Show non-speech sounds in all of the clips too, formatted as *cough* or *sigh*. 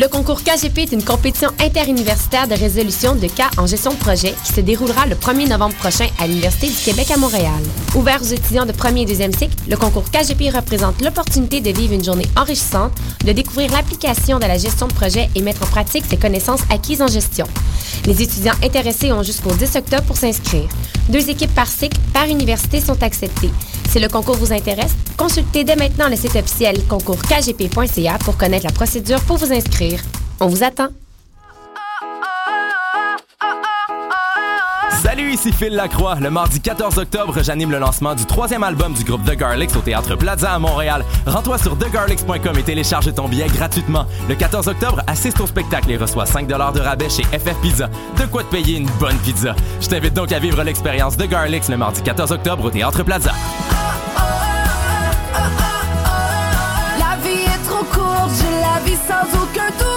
Le concours KGP est une compétition interuniversitaire de résolution de cas en gestion de projet qui se déroulera le 1er novembre prochain à l'Université du Québec à Montréal. Ouvert aux étudiants de premier et deuxième cycle, le concours KGP représente l'opportunité de vivre une journée enrichissante, de découvrir l'application de la gestion de projet et mettre en pratique ses connaissances acquises en gestion. Les étudiants intéressés ont jusqu'au 10 octobre pour s'inscrire. Deux équipes par cycle, par université sont acceptées. Si le concours vous intéresse, consultez dès maintenant le site officiel concourskgp.ca pour connaître la procédure pour vous inscrire. On vous attend. Salut, ici Phil Lacroix. Le mardi 14 octobre, j'anime le lancement du troisième album du groupe The Garlics au Théâtre Plaza à Montréal. Rends-toi sur thegarlics.com et télécharge ton billet gratuitement. Le 14 octobre, assiste au spectacle et reçois 5 de rabais chez FF Pizza. De quoi te payer une bonne pizza. Je t'invite donc à vivre l'expérience The Garlics le mardi 14 octobre au Théâtre Plaza. Sans aucun doute.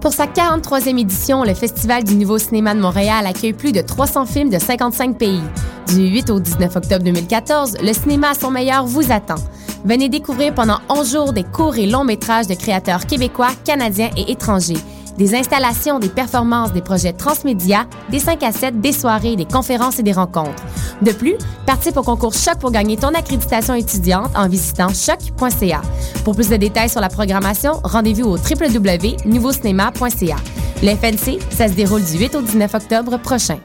Pour sa 43e édition, le Festival du Nouveau Cinéma de Montréal accueille plus de 300 films de 55 pays. Du 8 au 19 octobre 2014, le cinéma à son meilleur vous attend. Venez découvrir pendant 11 jours des courts et longs métrages de créateurs québécois, canadiens et étrangers. Des installations, des performances, des projets transmédia, des 5 à 7, des soirées, des conférences et des rencontres. De plus, participe au concours Choc pour gagner ton accréditation étudiante en visitant choc.ca. Pour plus de détails sur la programmation, rendez-vous au www.nouveaucinéma.ca. Le FNC, ça se déroule du 8 au 19 octobre prochain.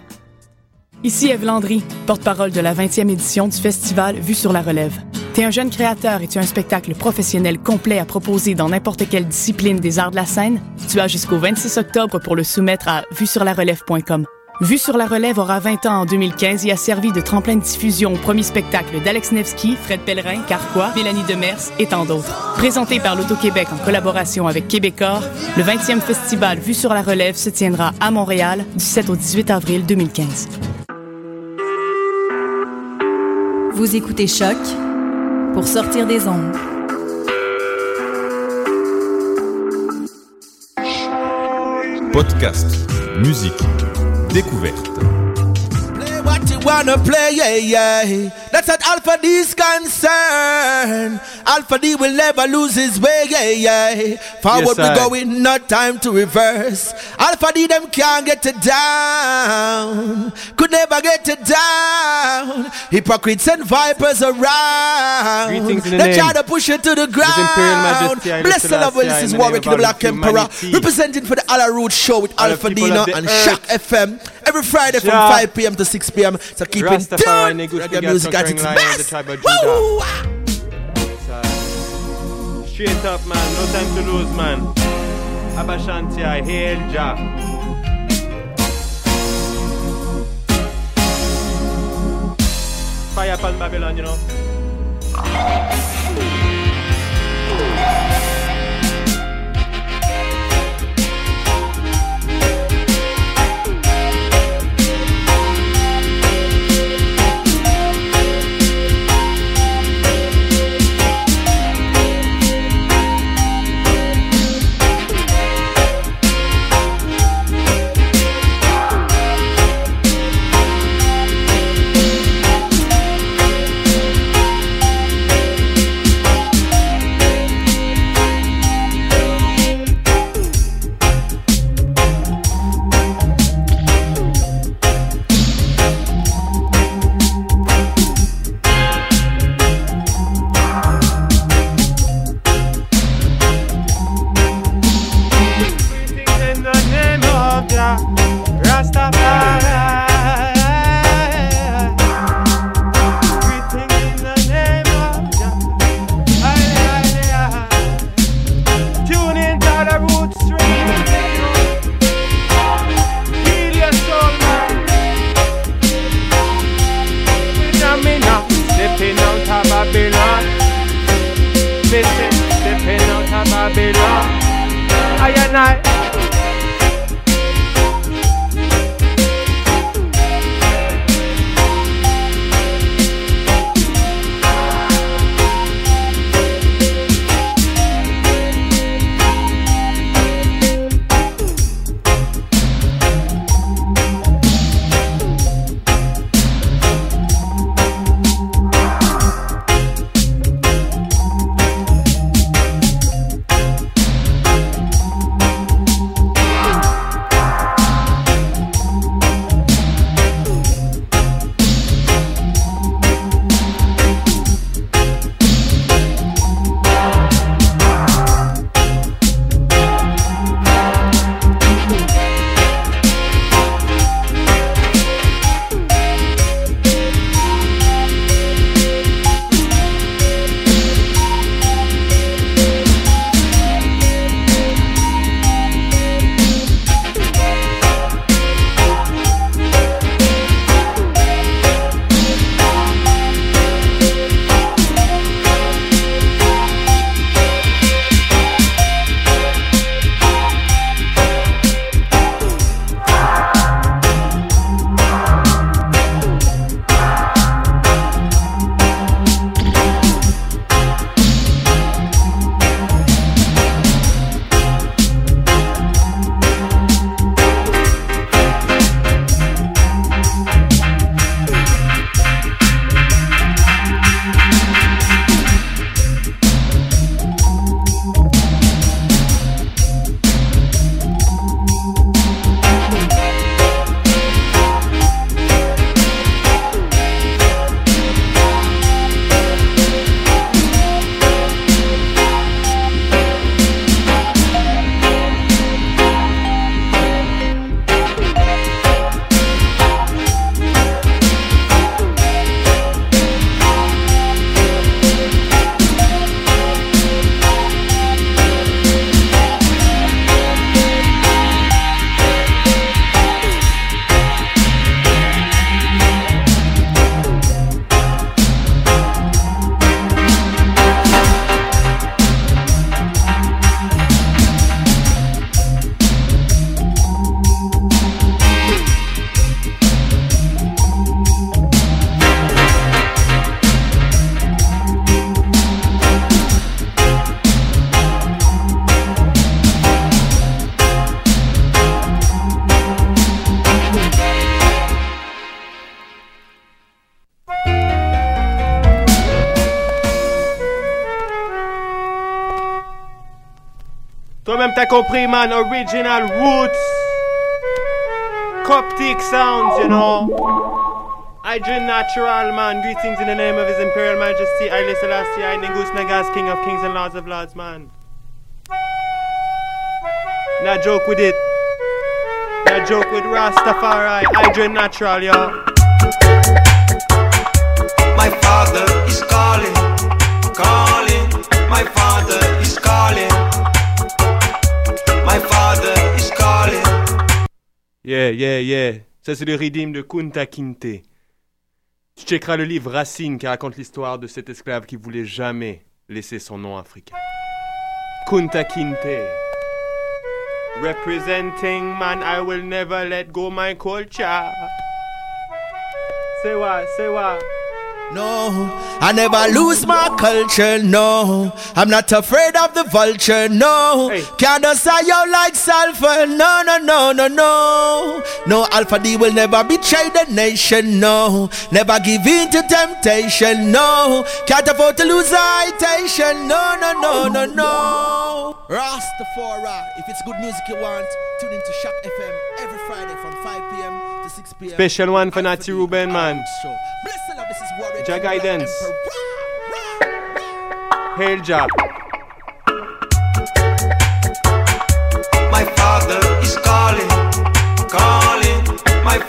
Ici Eve Landry, porte-parole de la 20e édition du festival Vue sur la relève. T'es un jeune créateur et tu as un spectacle professionnel complet à proposer dans n'importe quelle discipline des arts de la scène? Tu as jusqu'au 26 octobre pour le soumettre à vuesurlarelève.com. Vue sur la relève aura 20 ans en 2015 et a servi de tremplin de diffusion au premier spectacle d'Alex Nevsky, Fred Pellerin, Carquois, Mélanie Demers et tant d'autres. Présenté par l'Auto-Québec en collaboration avec Québecor, le 20e festival Vue sur la relève se tiendra à Montréal du 7 au 18 avril 2015. Vous écoutez Choc pour sortir des ondes. Podcast, musique, découverte. What you wanna play, yeah, yeah. That's what Alpha D is concerned. Alpha D will never lose his way, yeah, yeah. Forward Yes, we going, no time to reverse. Alpha D them can't get it down. Could never get it down. Hypocrites and vipers around. The they name try to push it to the ground. Imperial Majesty, Haile Bless the love, this is Warwick, the Black Emperor. Representing for the Alla Root Show with Alpha Dino and. CHOQ FM. Every Friday from 5 p.m. to 6 p.m. So keep it. Negus, Reggae music at its best. Woo! Straight up, man. No time to lose, man. Abashanti, I hail Jah. Fire upon Babylon, you know. Même t'as compris, man. Original roots. Coptic sounds, you know. Hydrogen natural, man. Greetings in the name of His Imperial Majesty, Haile Selassie, I Ningus Nagas, King of Kings and Lords of Lords, man. Not joke with it. Not joke with Rastafari. Hydrogen natural, yo. My father is calling, calling. My father is calling. Yeah, yeah, yeah. Ça, c'est le redeem de Kunta Kinte. Tu checkeras le livre Racine qui raconte l'histoire de cet esclave qui voulait jamais laisser son nom africain. Kunta Kinte. Representing man, I will never let go my culture. Say what? Say what? No, I never lose my culture. No, I'm not afraid of the vulture. No, Hey. can't say you like sulfur. No, no, no, no, no. No, Alpha D will never betray the nation. No, never give in to temptation. No, can't afford to lose citation. No, no, no, no, no. Rastafari, if it's good music you want, tune into CHOQ FM every Friday from 5 p.m. to 6 p.m. Special one for Natty Ruben, man. Bless the Lord, this is Warwick. Jah Emperor. guidance. Hail Jah. My father is calling, calling. My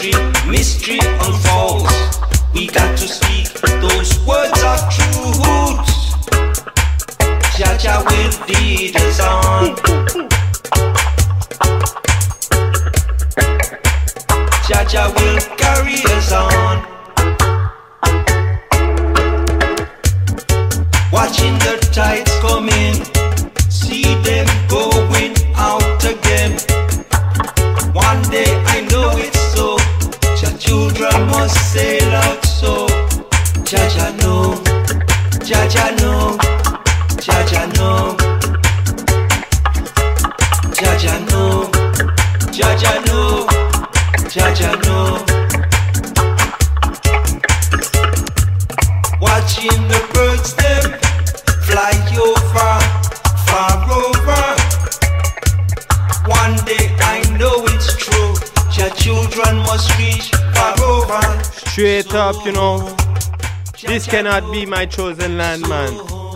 mystery, mystery unfolds. We got to speak those words of truth. Jaja will lead us on. You know. This cannot be my chosen land, man.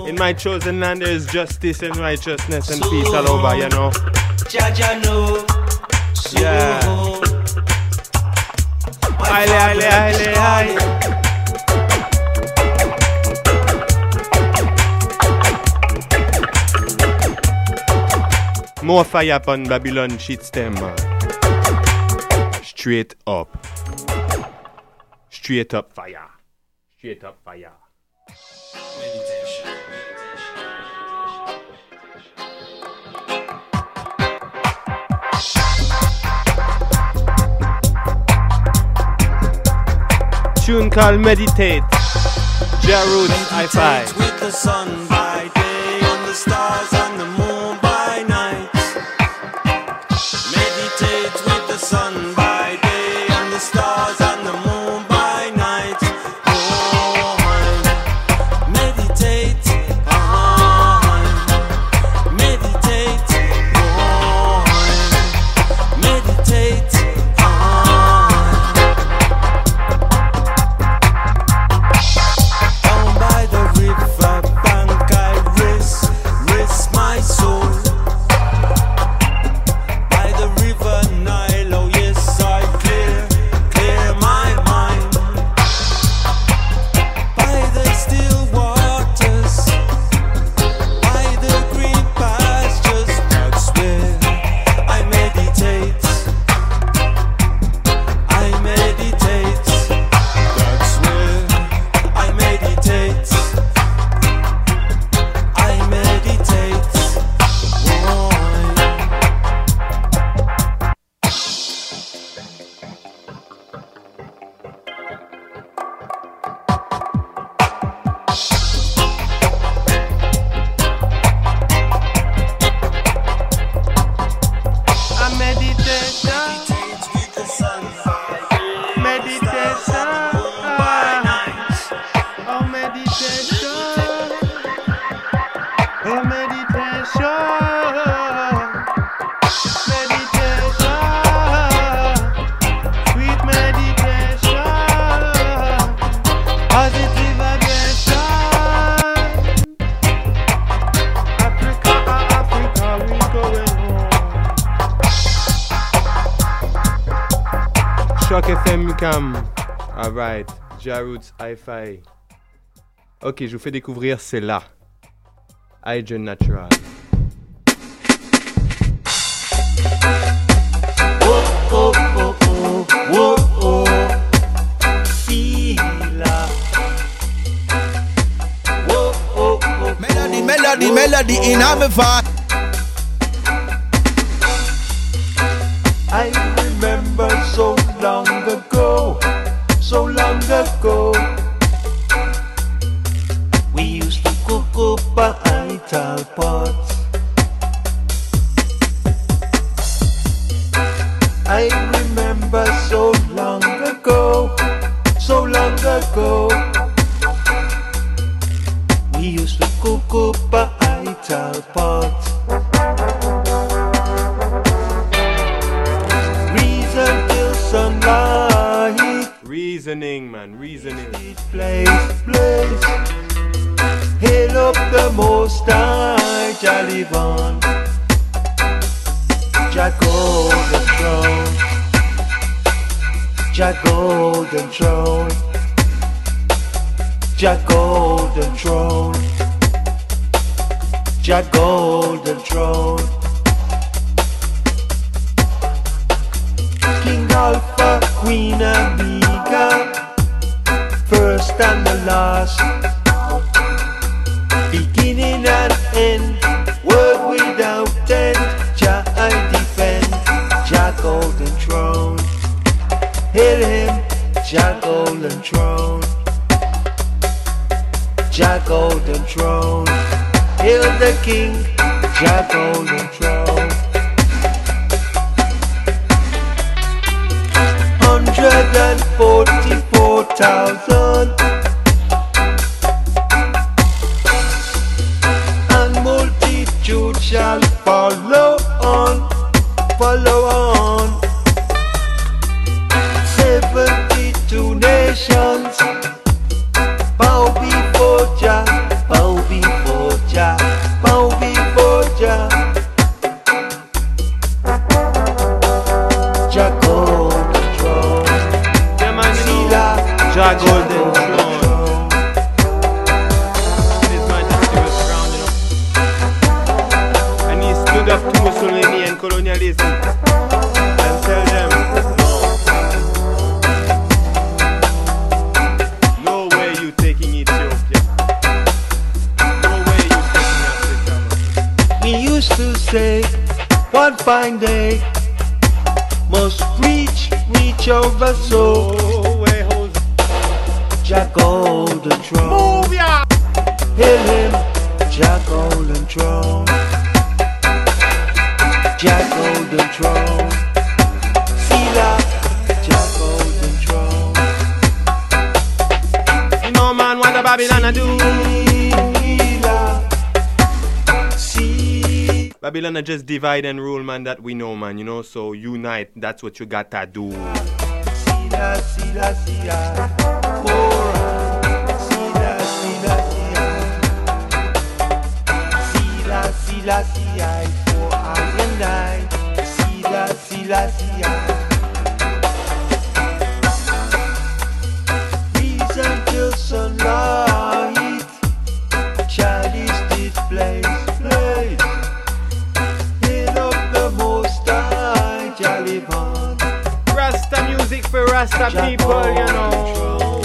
In my chosen land, there is justice and righteousness and peace all over, you know. Yeah. More fire upon Babylon shit stem. Straight up. Straight up fire. Straight up fire. Tune called Meditate. Ja Roots Hi-Fi. Cam. Alright, Jarud's Hi-Fi. Ok, je vous fais découvrir, c'est là. Hygiene Natural. Oh, oh, oh, oh, oh. Oh, oh, oh. Melody, melody, melody in my. Long ago, so long ago. We used to cook up a ital pot. I remember so long ago, so long ago. We used to cook up a ital pot. Reasoning, man, reasoning. Blaze, blaze. Hail up the most high, Bon. Jah Golden Throne. Jah Golden Throne. Jah Golden Throne. Jah Golden Throne. King Alpha, Queen Omega, first and the last, beginning and end, word without end, Jah I defend, Jah Golden Throne, hail him, Jah Golden Throne, Jah Golden Throne, hail the King, Jah Golden Just divide and rule, man, that we know, man, you know, so unite, that's what you got to do. People, you know.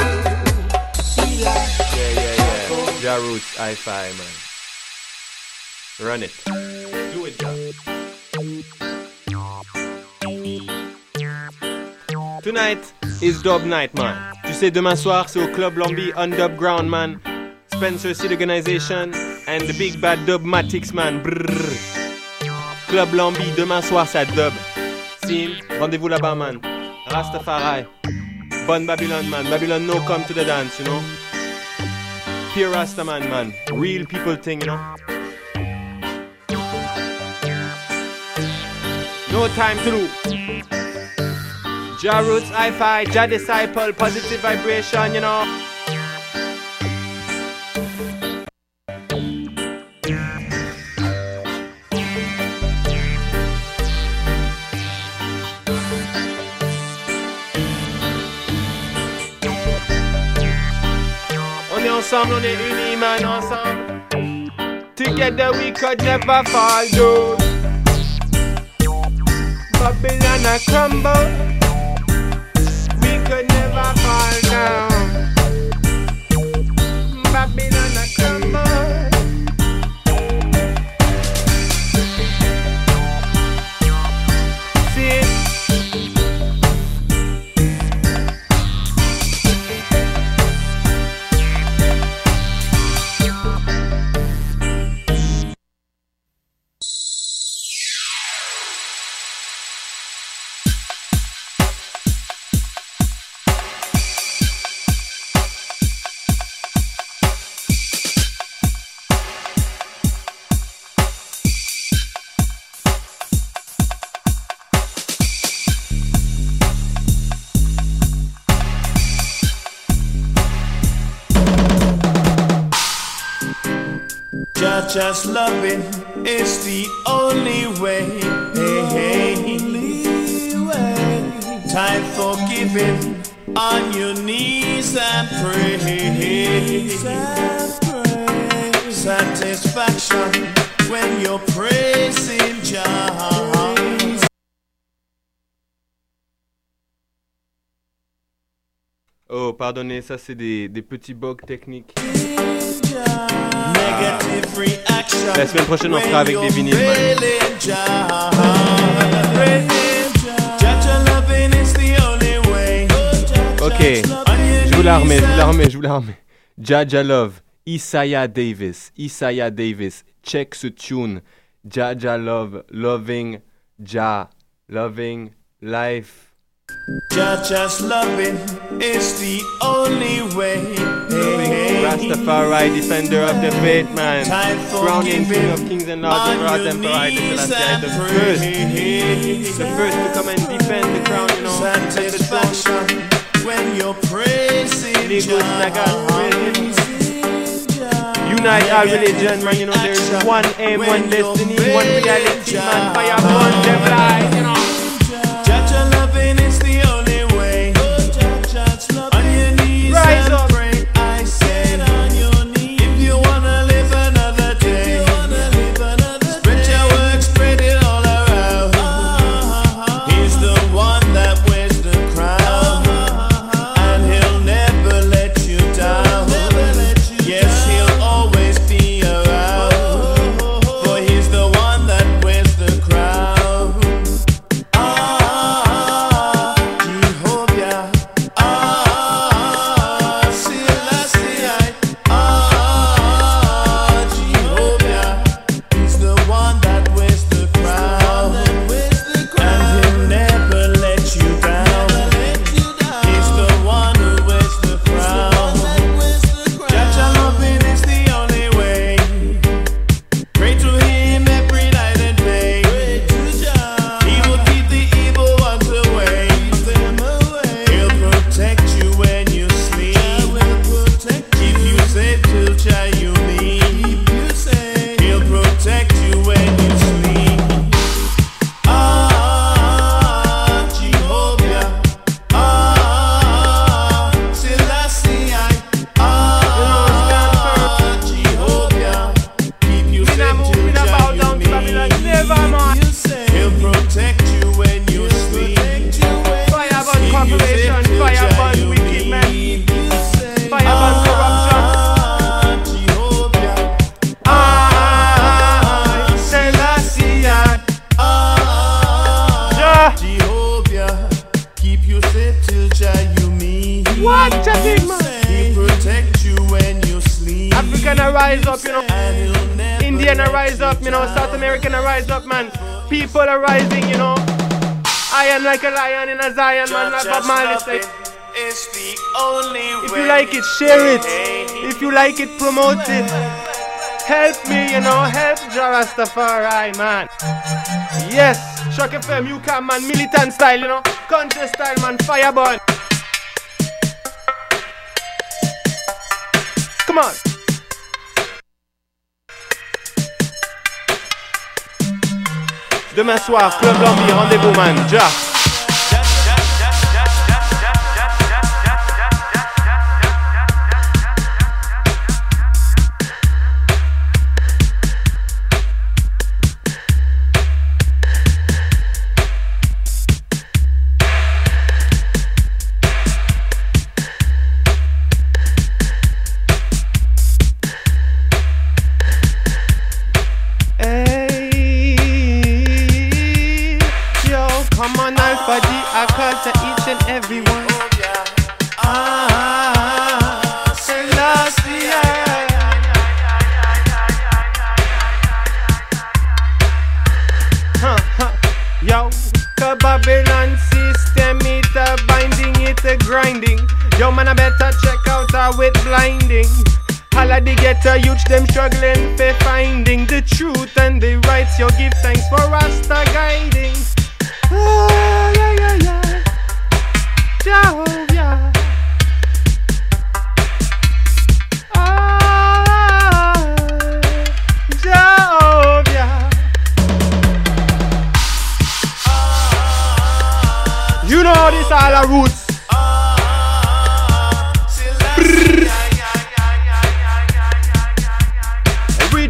Yeah, yeah, yeah. Ja Roots, hi-fi, man. Run it. Do it, Ja. Tonight is dub night, man. Tu sais, demain soir, c'est au Club Lombi on Dub Ground, man. Spencer Seed Organization and the Big Bad Dubmatics, man. Brrr. Club Lombi, demain soir, c'est à dub. Sim, rendez-vous là-bas, man. Rastafari. Bonne Babylon, man. Babylon no come to the dance, you know. Pure Rastaman, man. Man. Real people thing, you know. No time to lose. Ja Roots, I-Fi, Ja Disciple, positive vibration, you know. Ensemble, on est unis, man, ensemble. Together we could never fall down. Babylon a crumble. We could never fall down. Just, loving is the only way. Hey, hey. Time for giving on your knees and pray. Satisfaction when you're praising Jah. Oh, pardonnez, ça c'est des, des petits bugs techniques. La semaine prochaine, on fera avec des vinyles. Ok, je vous la je vous la je vous la. Jaja Love, Isaiah Davis, Isaiah Davis, check ce tune. Jaja Love, loving Ja, loving life. The only way. Rastafari, defender of the faith, man. Crowning king of kings and lords of lords, emperor, the and the first. The first to come and defend the crown, you know. defend the throne. Satisfaction when you're praising Legal snagger, praising. Jah. Unite all religion, man, you know, there's one aim, one destiny, one reality, man. Fire burn them light, you know. A lion in a Zion, man. Like Bob Marley said. If you like it, share it. If you like it, promote it. Help me, you know, help Jarastafari, man. Yes, Shock FM, you can, man, militant style, you know, country style, man, fireborn. Come on. Demain soir, Club Lambi, rendez-vous, man. Ja.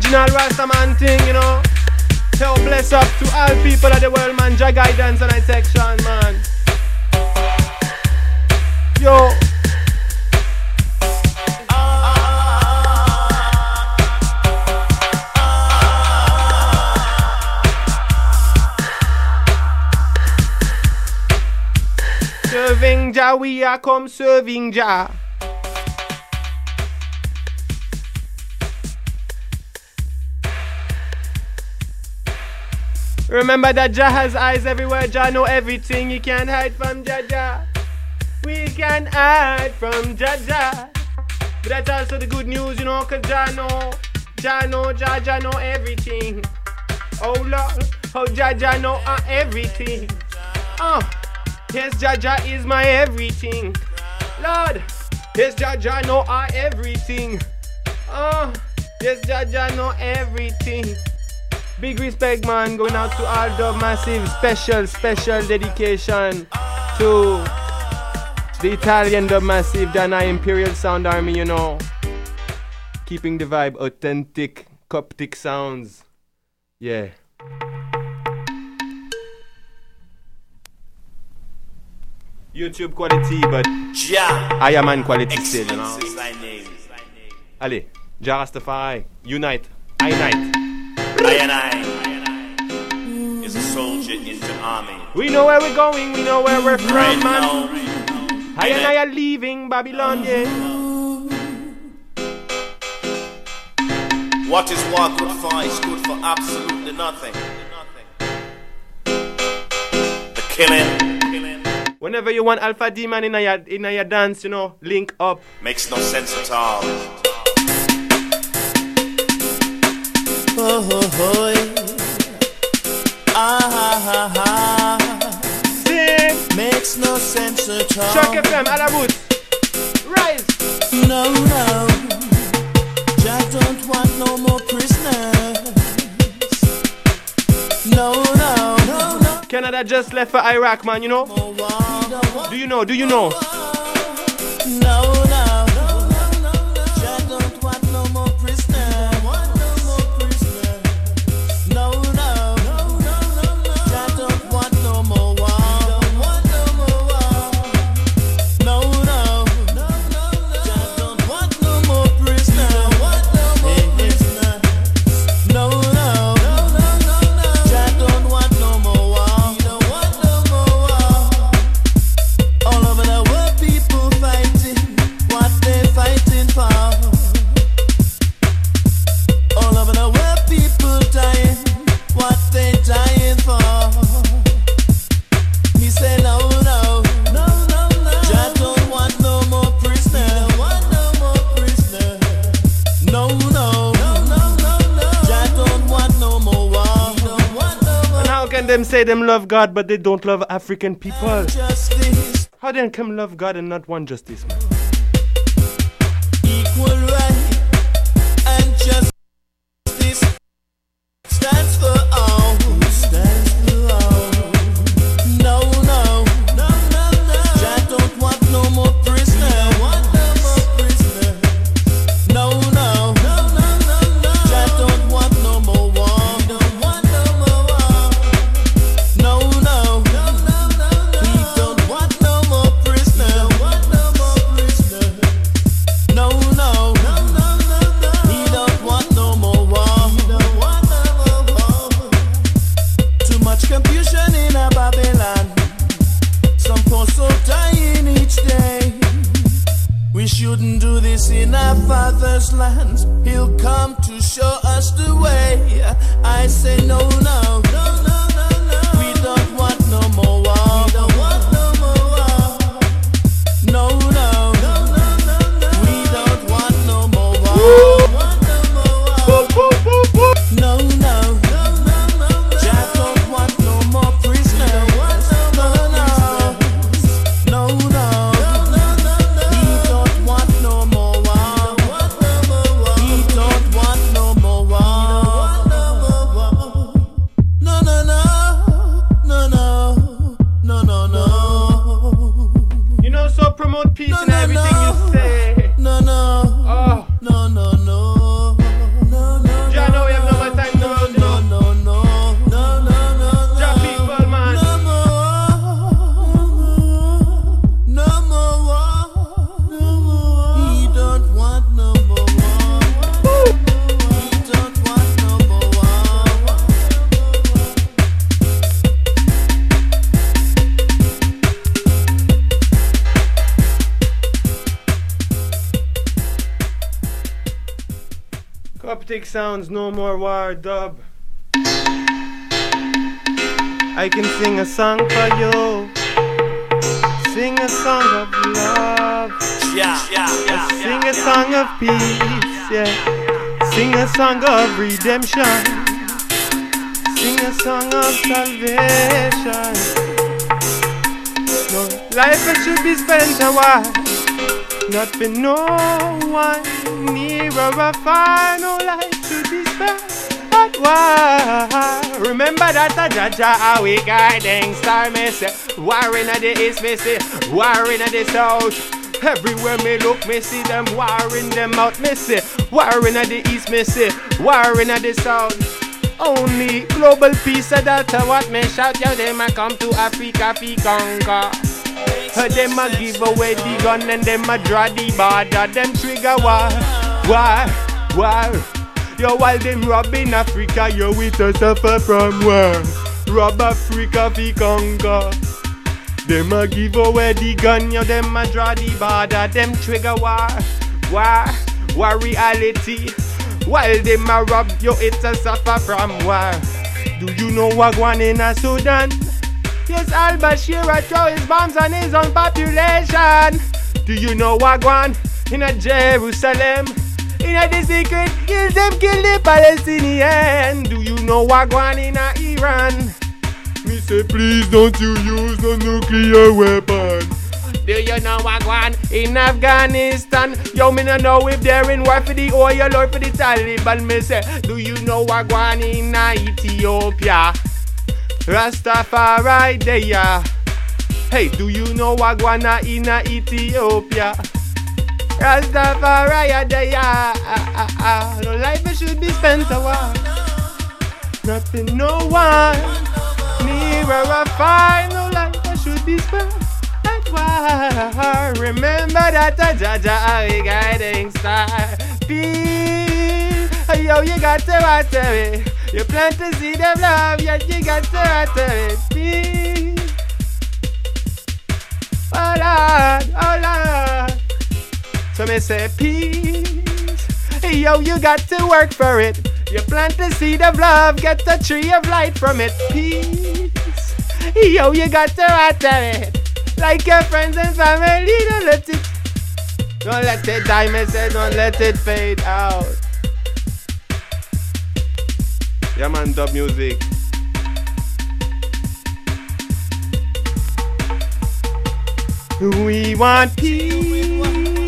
Original Rastaman thing, you know. Tell bless up to all people of the world, man. Jah guidance and section, man. Yo. Serving Jah, we are come serving Jah. Remember that Jah has eyes everywhere, Jah know everything. You can't hide from Jah Jah. We can hide from Jah Jah. But that's also the good news, you know, cause Jah know, Jah know, Jah Jah know everything. Oh Lord, oh Jah Jah know uh, everything. Oh, yes, Jah Jah is my everything. Lord, yes, Jah Jah know uh, everything. Oh, yes, Jah Jah know everything. Big respect, man, going out to all the massive, special, special dedication to the Italian, the massive Dana Imperial Sound Army, you know. Keeping the vibe authentic, Coptic sounds. Yeah. YouTube quality, but I am man quality still, you know. Allez, Jarastafari, unite, I unite. I and I is a soldier in the army. We know where we're going, we know where we're from, Right man. now, I and I are leaving Babylon, yeah. what is war good for is good for absolutely nothing. The killing Whenever you want Alpha Demon in a, in a dance, you know, link up. makes no sense at all. Oh, oh, oh. Ah, ah, ah. Sing. Makes no sense at all. CHOQ FM, Alamut. Rise. No, no. Jack don't want no more prisoners. No, no, no, no. Canada just left for Iraq, man, you know? Do you know? Do you know? No, them say them love God, but they don't love African people? How then come love God and not want justice, man? Sounds, no more war dub. I can sing a song for you. Sing a song of love. Yeah, yeah, yeah. Sing a song of peace, yeah. Sing a song of redemption. Sing a song of salvation. No life should be spent a while. Not for no one near or far. No life should be spent at war. Remember that a Jaja a we guiding star me say. War in the east me say. War in the south. Everywhere me look, me see them warring them out, me see. War in the east, me see. War in the south. Only global peace, that's uh, what me shout. Yo, them a come to Africa, fi conquer. Them a give away the gun and them a draw the border. Them trigger war, war, war. Yo, while them robbing Africa, yo, we to suffer from war. Rob Africa, fi conquer. Them a give away the gun, yo, them a draw the border, them trigger war, war, war reality. While them a rob you, it's a suffer from war. Do you know what going in a Sudan? Yes, Al Bashir throw his bombs on his own population. Do you know what going in a Jerusalem? In the secret, kills them kill the Palestinian. Do you know what going in Iran? Me say, please don't you use no nuclear weapon. Do you know what going in Afghanistan? Yo, me no know if they're in war for the oil or for the Taliban. Me say, do you know what going in Ethiopia? Rastafari there. Hey, do you know what going in Ethiopia? Rastafari there. Ah, ah, ah. No life should be spent a while. Nothing, no one. Nearer a fire, no life should be spent. That's why remember that a Jaja a guiding star. Peace, yo, you got to water it. You plant the seed of love, yet you got to water it. Peace. Oh Lord, oh Lord. So me say peace. Yo, you got to work for it. You plant the seed of love, get the tree of light from it. Peace. Yo, you got to water it. Like your friends and family, don't let it. Don't let it die, me say, don't let it fade out. Yeah, man, dub music. We want peace.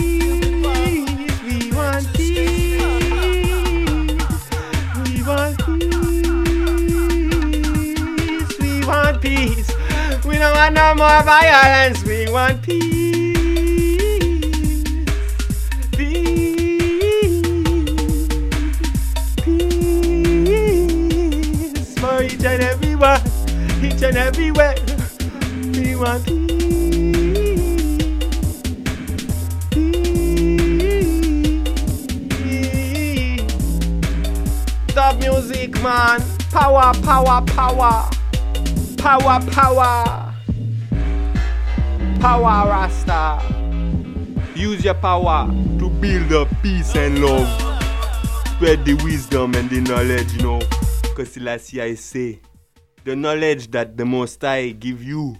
Don't want no more violence. We want peace. Peace for each and everyone, each and everywhere. We want peace. Dub music, man. Power, power, power. Power, power. Power, Rasta. Use your power to build up peace and love. Spread the wisdom and the knowledge, you know. Because Selassie I say, the knowledge that the Most High give you,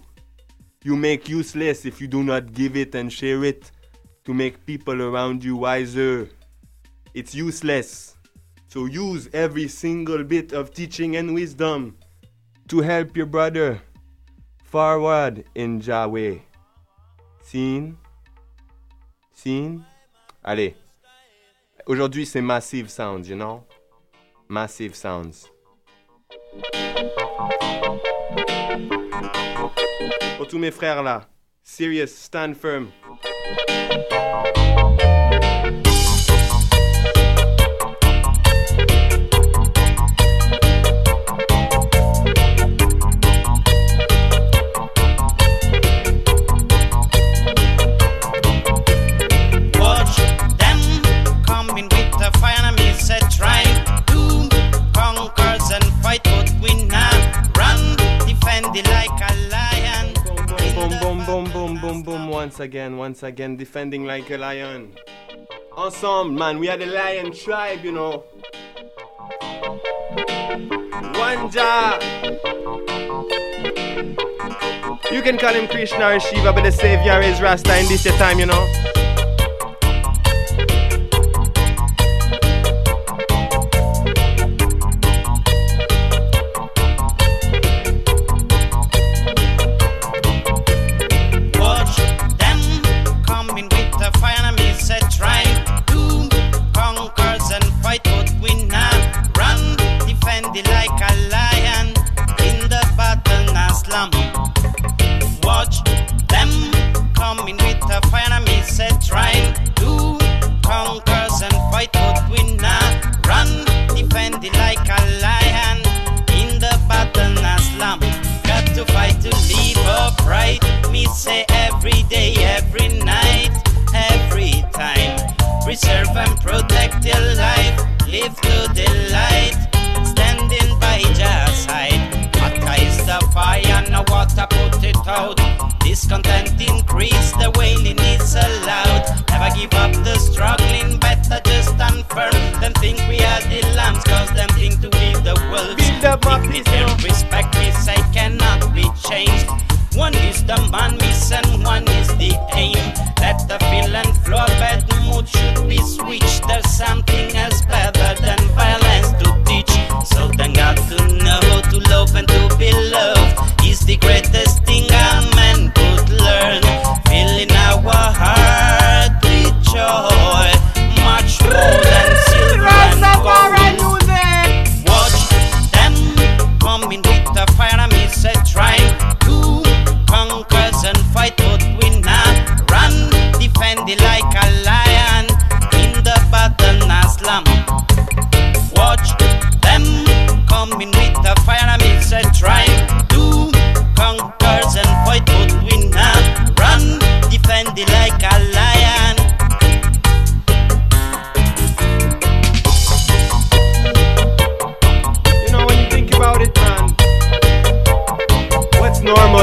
you make useless if you do not give it and share it to make people around you wiser. It's useless. So use every single bit of teaching and wisdom to help your brother forward in Yahweh. Seen? Seen? Allez. Aujourd'hui, c'est Massive Sounds, you know? Massive Sounds. Pour tous mes frères là, serious, stand firm. Once again, once again, defending like a lion. Ensemble, man, we are the lion tribe, you know. One job. You can call him Krishna or Shiva, but the savior is Rasta in this your time, you know. Preserve and protect your life. Live to the light standing by your side. Is the fire no water put it out. Discontent increase the wailing is allowed. Never give up the struggling better just stand firm than think we are the lambs cause them think to be the wolves dignity and respect me I cannot be changed one is the man miss and one is the aim. Let the feel and flow bad mood should be switched. There's something else better than violence to teach. So then got to know to love and to be loved is the greatest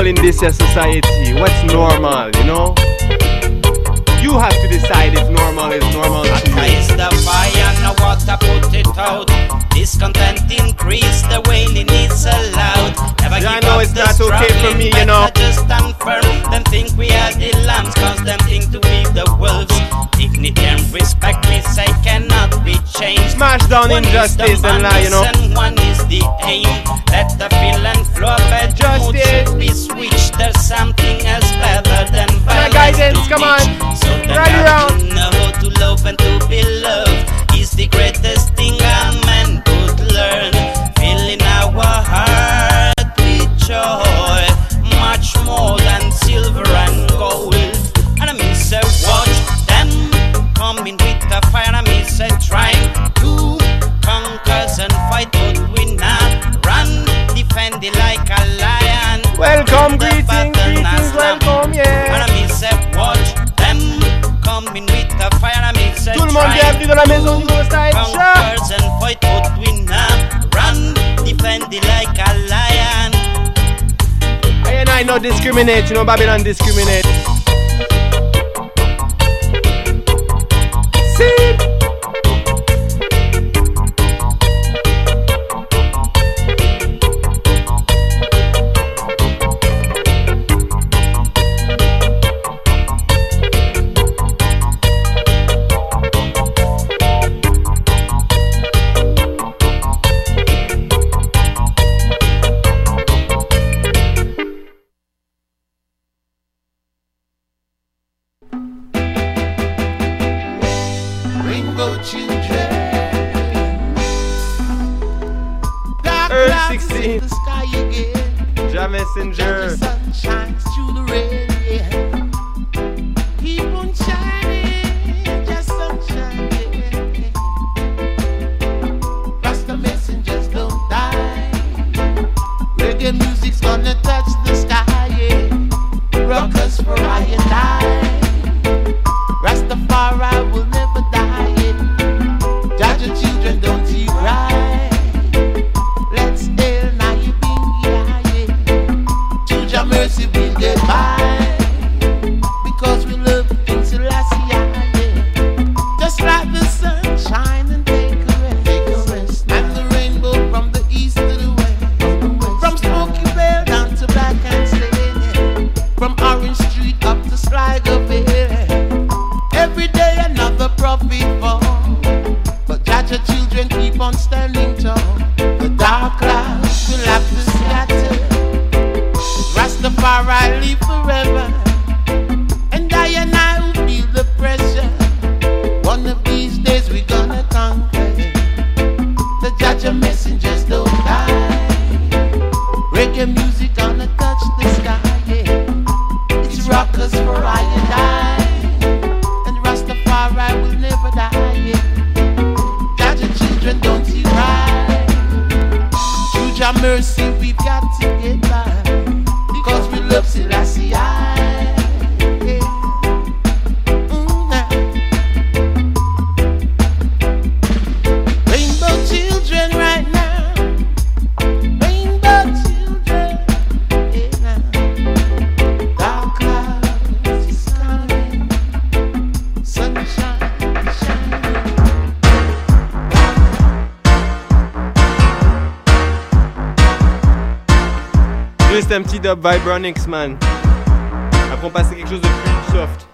in this society? What's normal, you know? You have to decide if normal is normal to you. Is the fire, no water put it out. Discontent increase, the wailing is allowed. Never Yeah, I know it's not okay for me, you know. Just stand firm, then think we are the lambs, cause them think to be the wolves. Dignity and respect, we say, cannot be changed. Smash down One is the injustice and lie, you know. one is the aim. Let the feeling flow up and just We switch. There's something else better than violence. Guidance, come on. So Rally around. know how to love and to be loved is the greatest thing a man could learn. Filling our heart with joy, much more than silver and gold. And I mean, so watch them coming with the fire. Bienvenue dans la maison du Ghost Style and fight, but we run, defend it like a lion. I and I no discriminate, you know Babylon discriminate. Après, on passe à quelque chose de plus soft.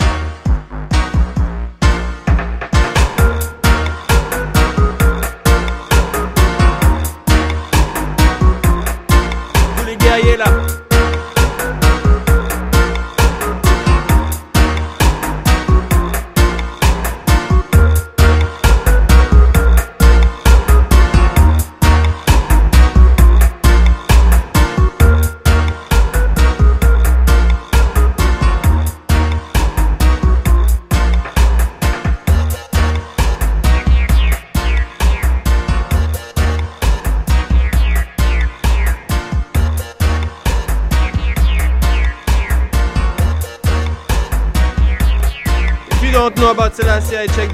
Tous les guerriers là.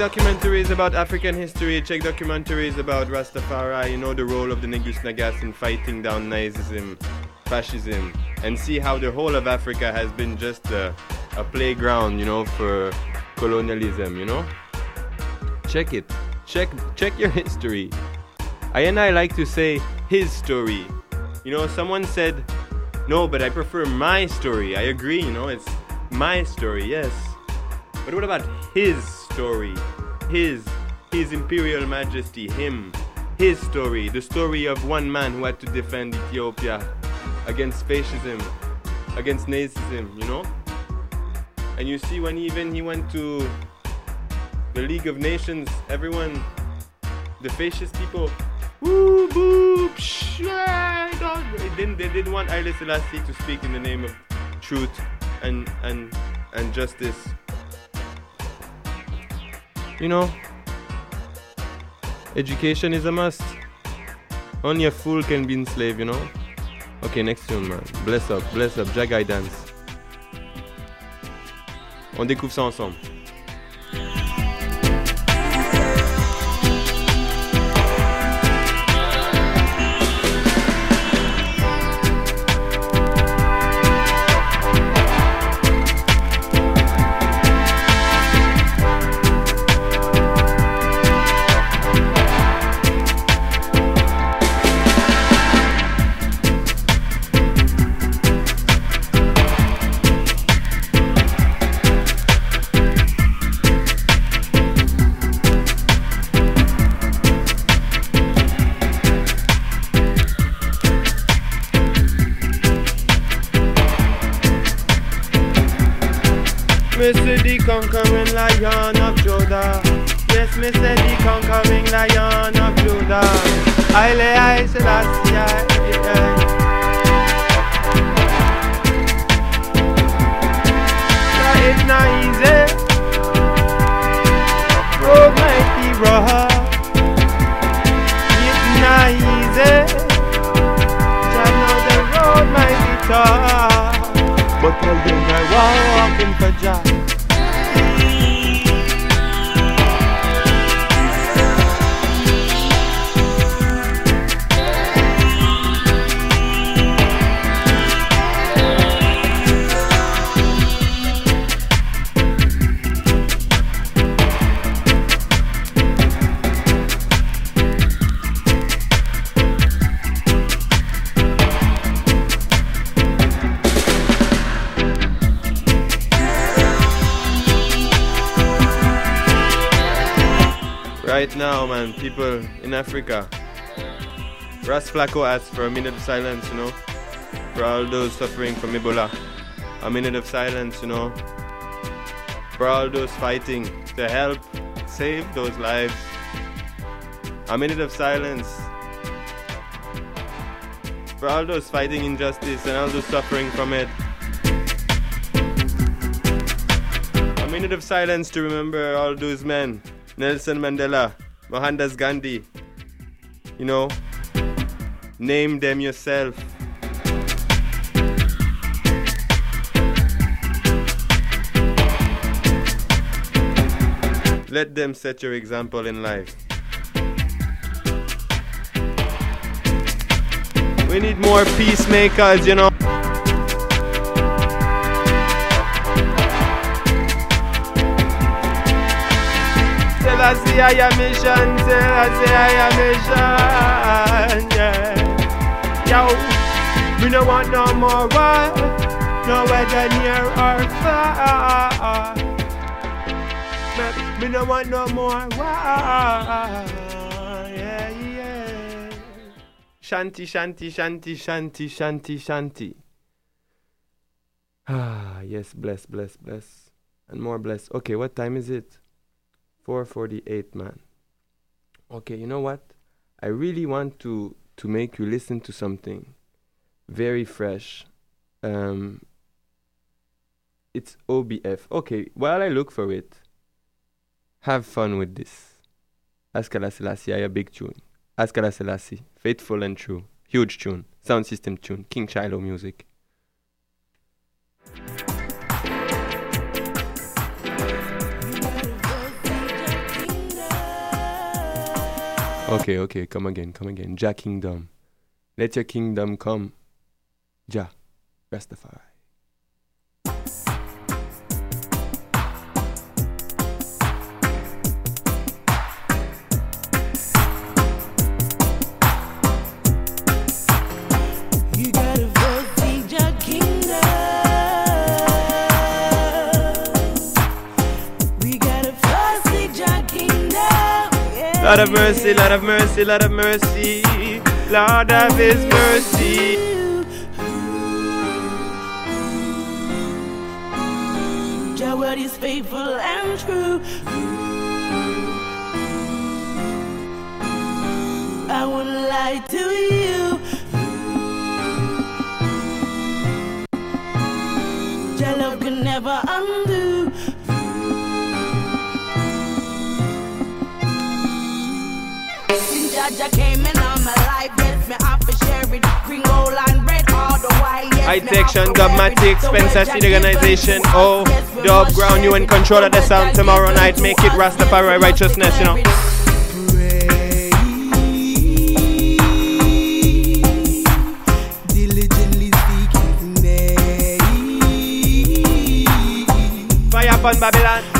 Documentaries about African history, check documentaries about Rastafari, you know the role of the Negus Nagas in fighting down Nazism, fascism, and see how the whole of Africa has been just a, a playground, you know, for colonialism, you know? Check it. Check check your history. I and I like to say his story. You know, someone said, no, but I prefer my story. I agree, you know, it's my story, yes. But what about his story? His, his imperial majesty, him, his story, the story of one man who had to defend Ethiopia against fascism, against Nazism, you know? And you see when even he went to the League of Nations, everyone, the fascist people, woo boo, psh, God. Oh, they didn't, they didn't want Haile Selassie to speak in the name of truth and and and justice. You know, education is a must. Only a fool can be enslaved, you know. Ok, next tune, man. Bless up, bless up, Jack Dance. On découvre ça ensemble. Conquering lion people in Africa. Ras Flacco asked for a minute of silence, you know, for all those suffering from Ebola. A minute of silence, you know, for all those fighting to help save those lives. A minute of silence for all those fighting injustice and all those suffering from it. A minute of silence to remember all those men Nelson Mandela, Mohandas Gandhi. You know, name them yourself. Let them set your example in life. We need more peacemakers, you know. Selassie, I am mission. Selassie, I am mission. Yeah. Yo, we don't want no more war. No weather near or far. Me don't want no more war. Yeah, yeah. Shanti, shanti, shanti, shanti, shanti, shanti. *sighs* Ah, yes, bless, bless, bless. And more bless. Okay, what time is it? 448, man. Okay, you know what? I really want to to make you listen to something very fresh. Um it's OBF. Okay, while I look for it, have fun with this. Askala Selassie, a big tune. Askala Selassie, faithful and true. Huge tune. Sound system tune. King Shiloh music. Okay, okay, come again, come again. Jah Kingdom. Let your kingdom come. Jah, Rastafari. Lord of mercy, Lord of mercy, Lord of mercy. Lord of His mercy. Your word is faithful and true. I wouldn't lie to you. Your love can never undo. Jaja came in on my life, yes, me happy me share it. Green, gold, and red all the while. Yes, High oh, me Section, have to wear it. Dubmatix, So Spencer well, Seed Jah Organization, Oh, yes, Dub Ground, you share in control of the sound tomorrow night. Make it yes, Rastafari righteousness, you know. wear. Diligently seek. Fire upon Babylon.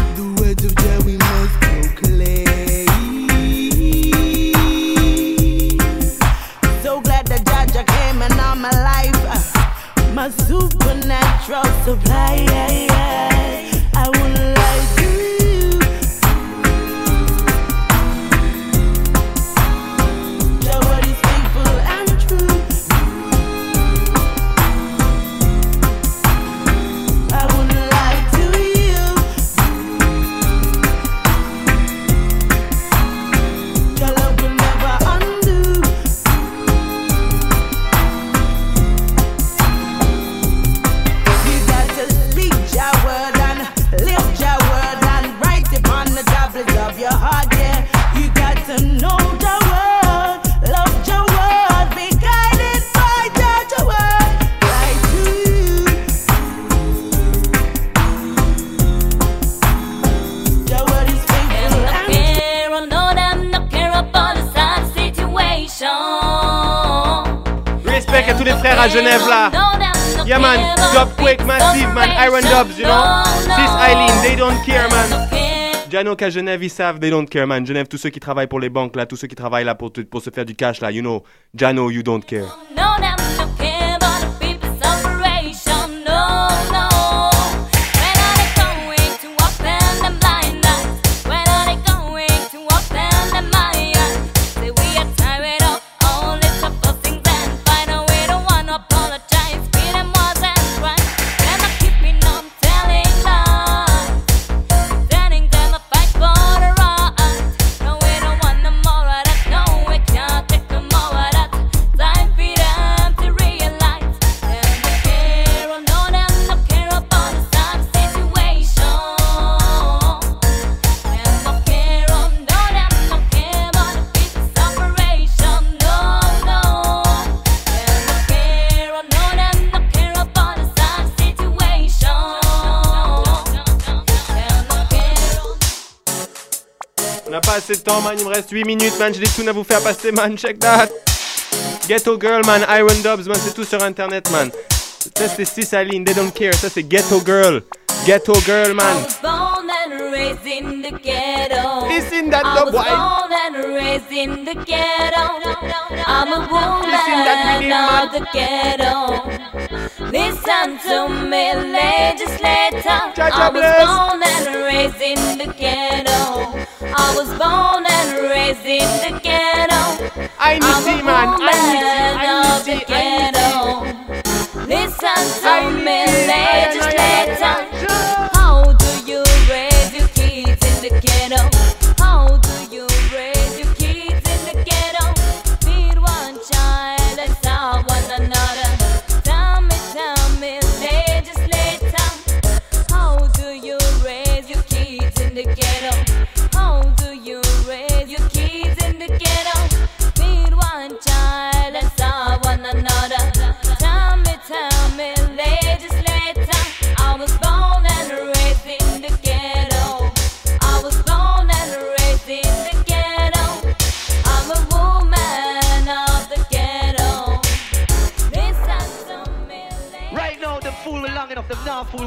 Qu'à Genève ils savent, they don't care man. Genève, tous ceux qui travaillent pour les banques là, tous ceux qui travaillent là pour, pour se faire du cash là, you know. Jano, you don't care. No them, no man, il me reste 8 minutes man, j'ai des tunes à vous faire passer man, check that. Ghetto Girl man, Iron Dubs man, c'est tout sur internet man. Ça c'est Eileen, they don't care, ça c'est Ghetto Girl. Ghetto Girl man. And raised in the ghetto. Listen that I was boy. born and raised in the ghetto. I'm a woman of the ghetto. Listen to me, legislator. I was born and raised in the ghetto. I was born and raised in the ghetto. I'm a woman need tea. I of the tea. I need ghetto. Listen to me,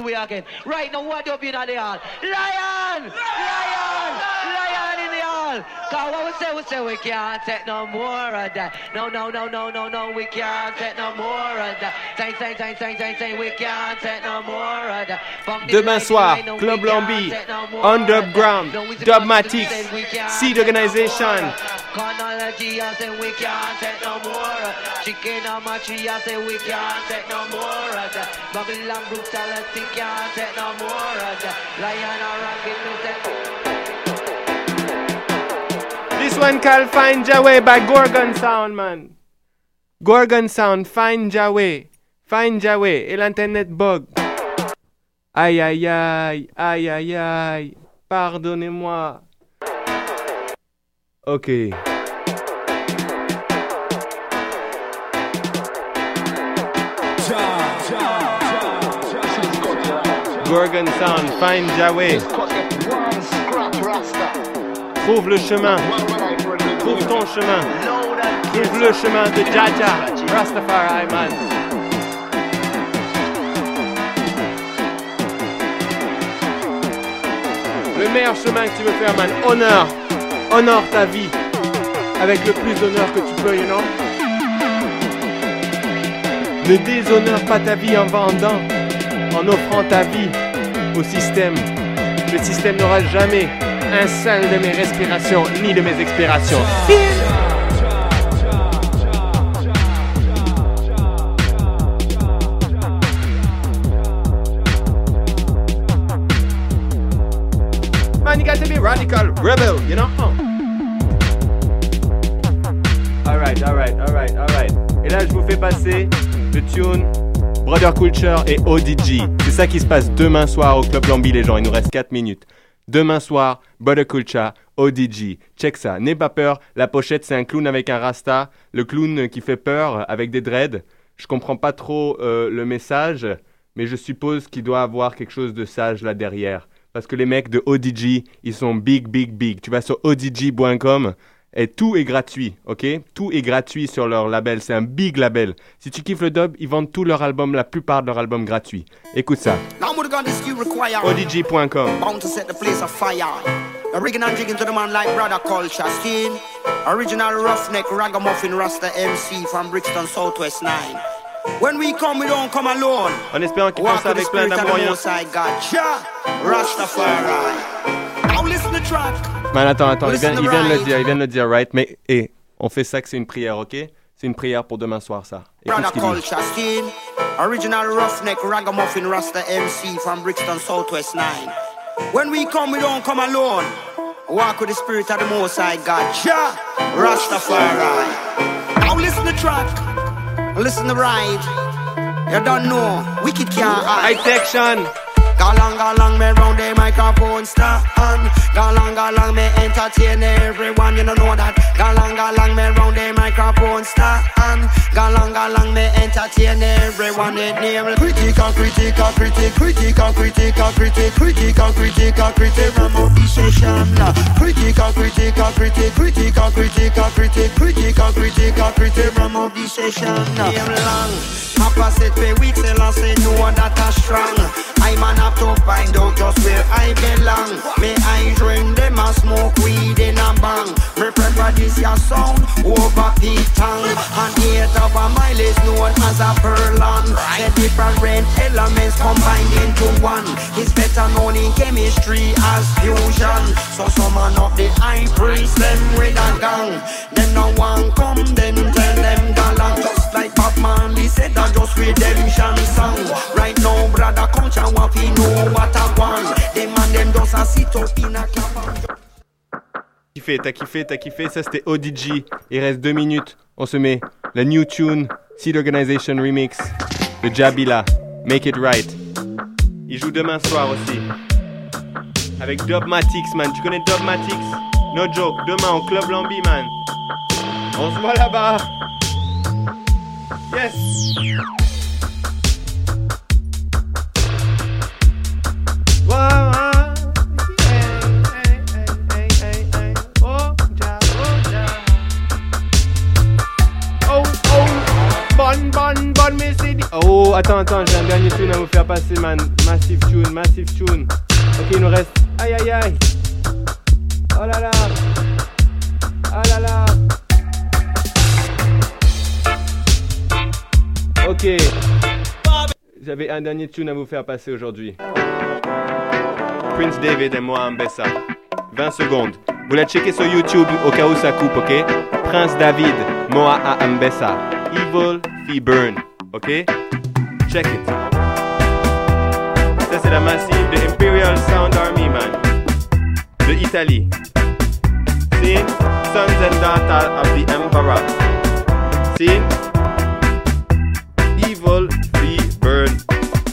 fool again. Right now, what up in the hall? Lion! Lion! Lion hall! Cause what we say, we say we can't take no more of that. No, no, no, no, no, no, we can't take no more of that. Say, say, say, say, say, say, we can't take no more of that. From Demain soir, we know we Club take no of Underground, that. No, we Dubmatix, we can't Seed Organization. Chronology, I say we can't take no more. Chicken on my tree, I say we can't take no more. Babylon brutality can't take no more. Lion or rocket, me say. This one called Find Your Way by Gorgon Sound, man. Gorgon Sound, Find Your Way. Find Your Way. Et l'internet bug. Aïe, aïe, aïe, aïe, aïe, aïe. Pardonnez-moi. Ok. Gorgon Sound, find Yahweh. Trouve le chemin. Trouve ton chemin. Trouve le chemin de Jaja. Rastafari, man. Le meilleur chemin que tu veux faire, man. Honneur. Honore ta vie. Avec le plus d'honneur que tu peux, you know. Ne déshonore pas ta vie en vendant, en offrant ta vie au système. Le système n'aura jamais un seul de mes respirations ni de mes expirations. Man, you got to be radical, rebel, you know? Alright, alright, alright, alright. Et là, je vous fais passer le tune Brother Culture et ODG. C'est ça qui se passe demain soir au Club Lambi, les gens. Il nous reste 4 minutes. Demain soir, Culture, ODG. Check ça. N'aie pas peur. La pochette, c'est un clown avec un rasta. Le clown qui fait peur avec des dreads. Je comprends pas trop euh, le message, mais je suppose qu'il doit avoir quelque chose de sage là derrière. Parce que les mecs de ODG, ils sont big, big, big. Tu vas sur odg.com et tout est gratuit, ok? Tout est gratuit sur leur label. C'est un big label. Si tu kiffes le dub, ils vendent tous leurs albums, la plupart de leurs albums gratuits. Écoute ça. Now I'm gonna this you require. odg.com. Bound to set the place afire. The rigging and jigging to the man like brother culture scheme. Original roughneck ragamuffin rasta MC from Brixton Southwest 9. When we come, we don't come alone. En espérant with the avec plein d'amour. Man, attends, attends, il vient, Listen il vient de le dire, il vient de le dire, right? Mais, eh, on fait ça que c'est une prière, ok? C'est une prière pour demain soir, ça. Écoute Brother ce qu'il dit. culture scheme. Original roughneck ragamuffin rasta MC from Brixton Southwest 9. When we come, we don't come alone. Walk with the spirit of the Most High God. Jah, Rastafari. Now listen to track. Listen to the ride. You don't know. Wicked can't hide. High section. Galang galang me round the microphone stand Galang galang me entertain everyone You don't know that Galang galang me round the microphone stand Galang galang me entertain everyone It name critical critical critic Critical critical critic Critical critical critic Ram up the session la. Critical critical critic Critical critical critic Critical critical critic Ram up the session. Name long Opposite pay weeks and I say no one that are strong I man to find out just where I belong. Me I drink them a smoke weed in a bang? Me prefer this your sound over the tongue. And eight of a mile is known as a furlong. The different elements combined into one It's better known in chemistry as fusion. So some of the high priest them with a gang. Then no one come then tell them cabin kiffé, t'as kiffé, t'as kiffé. Ça, c'était ODG. Il reste deux minutes. On se met la new tune, Seed Organization Remix, de Jabila, Make It Right. Il joue demain soir aussi. Avec Dubmatix, man. Tu connais Dubmatix No joke. Demain au Club Lambi, man. On se voit là-bas. Yes. Oh, oh. Oh, attends, attends, j'ai un dernier tune à vous faire passer, man. Massive tune, massive tune. Ok, il nous reste. Aïe, aïe, aïe. Oh là là. Ah là là. Ok. J'avais un dernier tune à vous faire passer aujourd'hui. Prince David et moi Mbessa. 20 secondes. Vous la checkez sur YouTube au cas où ça coupe, ok? Prince David, Moa a Mbessa. Evil Fee Burn, ok? Check it. Ça, c'est la massive de Imperial Sound Army, man. De Italie. See? Sons and daughters of the Emperor. See? will be burned.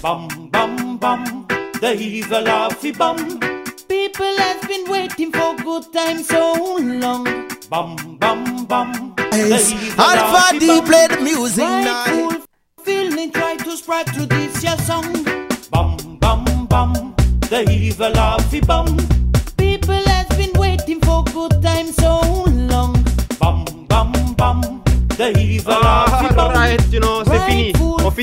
Bum, bum, bum, the evil of the bum. People have been waiting for good times so long. Bum, bum, bum. Yes. Alpha D play the music right now. Cool feeling try to spread through this your song. Bum, bum, bum, the evil of the bum. People have been waiting for good times the evil. Ah, alright, you know, c'est fini. On finit.